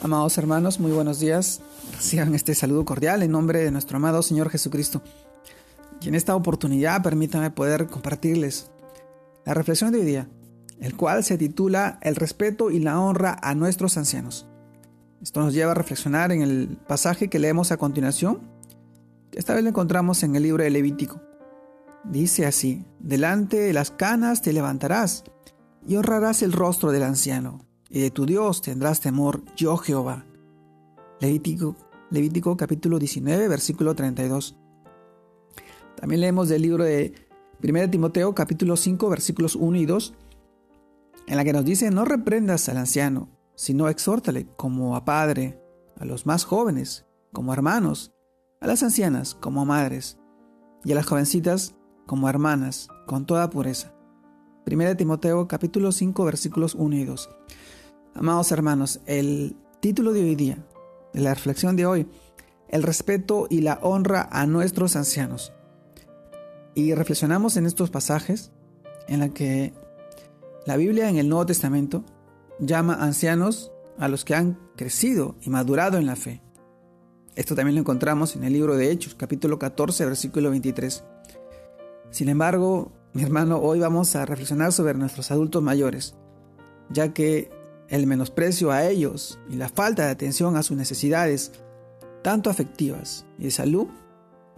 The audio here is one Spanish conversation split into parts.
Amados hermanos, muy buenos días. Reciban este saludo cordial en nombre de nuestro amado Señor Jesucristo. Y en esta oportunidad permítame poder compartirles la reflexión de hoy día, el cual se titula El respeto y la honra a nuestros ancianos. Esto nos lleva a reflexionar en el pasaje que leemos a continuación, esta vez lo encontramos en el libro de Levítico. Dice así, delante de las canas te levantarás y honrarás el rostro del anciano y de tu Dios tendrás temor, yo Jehová. Levítico, Levítico capítulo 19, versículo 32. También leemos del libro de 1 Timoteo capítulo 5, versículos 1 y 2, en la que nos dice, no reprendas al anciano, sino exhórtale como a padre, a los más jóvenes, como hermanos, a las ancianas como madres, y a las jovencitas como hermanas, con toda pureza. 1 Timoteo capítulo 5 versículos 1 y 2. Amados hermanos, el título de hoy día, de la reflexión de hoy, el respeto y la honra a nuestros ancianos. Y reflexionamos en estos pasajes en la que la Biblia en el Nuevo Testamento llama ancianos a los que han crecido y madurado en la fe. Esto también lo encontramos en el libro de Hechos, capítulo 14, versículo 23. Sin embargo, mi hermano, hoy vamos a reflexionar sobre nuestros adultos mayores, ya que el menosprecio a ellos y la falta de atención a sus necesidades, tanto afectivas y de salud,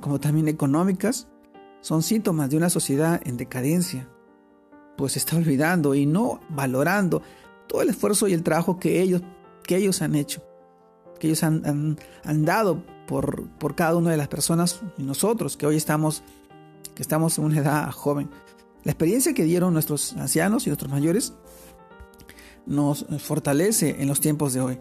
como también económicas, son síntomas de una sociedad en decadencia, pues se está olvidando y no valorando todo el esfuerzo y el trabajo que ellos, que ellos han hecho, que ellos han, han, dado por, por, cada una de las personas y nosotros que hoy estamos, que estamos en una edad joven. La experiencia que dieron nuestros ancianos y nuestros mayores nos fortalece en los tiempos de hoy.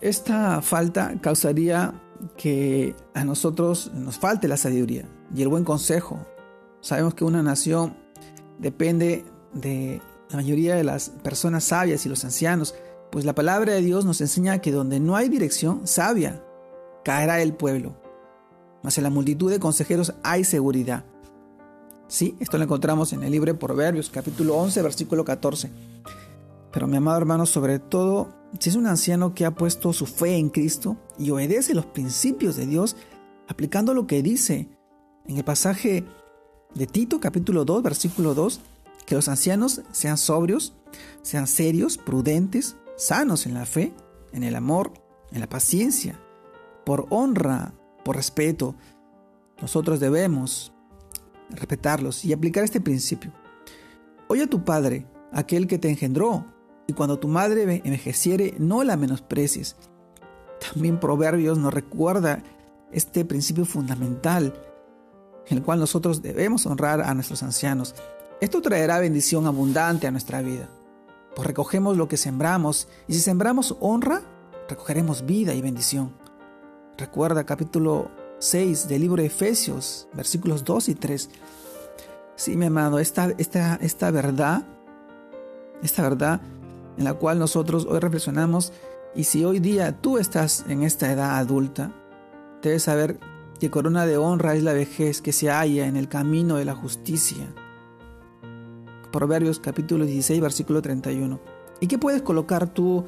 Esta falta causaría que a nosotros nos falte la sabiduría y el buen consejo. Sabemos que una nación depende de la mayoría de las personas sabias y los ancianos, pues la palabra de Dios nos enseña que donde no hay dirección sabia, caerá el pueblo. Mas en la multitud de consejeros hay seguridad. Sí, esto lo encontramos en el libro de Proverbios, capítulo 11, versículo 14. Pero mi amado hermano, sobre todo, si es un anciano que ha puesto su fe en Cristo y obedece los principios de Dios, aplicando lo que dice en el pasaje de Tito capítulo 2, versículo 2, que los ancianos sean sobrios, sean serios, prudentes, sanos en la fe, en el amor, en la paciencia, por honra, por respeto. Nosotros debemos respetarlos y aplicar este principio. Oye a tu Padre, aquel que te engendró, y cuando tu madre envejeciere, no la menosprecies. También Proverbios nos recuerda este principio fundamental en el cual nosotros debemos honrar a nuestros ancianos. Esto traerá bendición abundante a nuestra vida, pues recogemos lo que sembramos y si sembramos honra, recogeremos vida y bendición. Recuerda capítulo 6 del libro de Efesios, versículos 2 y 3. Sí, mi amado, esta, esta, esta verdad, esta verdad en la cual nosotros hoy reflexionamos y si hoy día tú estás en esta edad adulta, debes saber que corona de honra es la vejez que se halla en el camino de la justicia. Proverbios capítulo 16, versículo 31. ¿Y qué puedes colocar tú,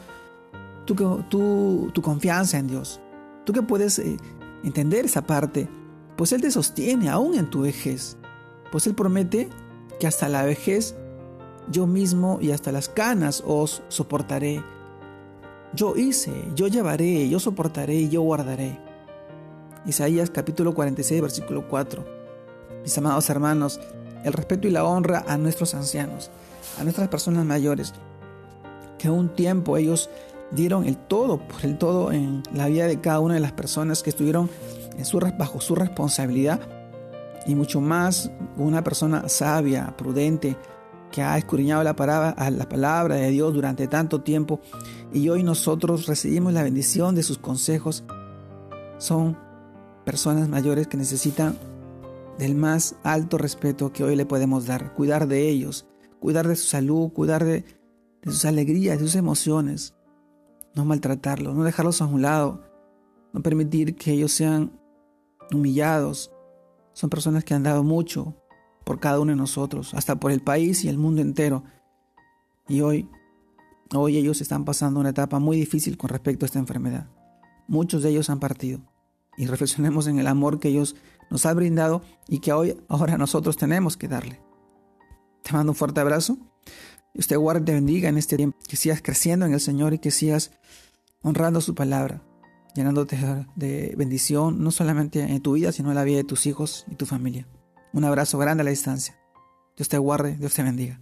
tu confianza en Dios? Tú que puedes eh, entender esa parte, pues Él te sostiene aún en tu vejez, pues Él promete que hasta la vejez yo mismo y hasta las canas os soportaré. Yo hice, yo llevaré, yo soportaré y yo guardaré. Isaías capítulo 46, versículo 4. Mis amados hermanos, el respeto y la honra a nuestros ancianos, a nuestras personas mayores, que un tiempo ellos dieron el todo por el todo en la vida de cada una de las personas que estuvieron en su, bajo su responsabilidad y mucho más una persona sabia, prudente, que ha escudriñado la palabra, la palabra de Dios durante tanto tiempo y hoy nosotros recibimos la bendición de sus consejos, son personas mayores que necesitan del más alto respeto que hoy le podemos dar, cuidar de ellos, cuidar de su salud, cuidar de, de sus alegrías, de sus emociones, no maltratarlos, no dejarlos a un lado, no permitir que ellos sean humillados. Son personas que han dado mucho, por cada uno de nosotros, hasta por el país y el mundo entero. Y hoy Hoy ellos están pasando una etapa muy difícil con respecto a esta enfermedad. Muchos de ellos han partido. Y reflexionemos en el amor que ellos nos han brindado y que hoy, ahora nosotros tenemos que darle. Te mando un fuerte abrazo. Y usted guarde te bendiga en este tiempo. Que sigas creciendo en el Señor y que sigas honrando su palabra, llenándote de bendición, no solamente en tu vida, sino en la vida de tus hijos y tu familia. Un abrazo grande a la distancia. Dios te guarde, Dios te bendiga.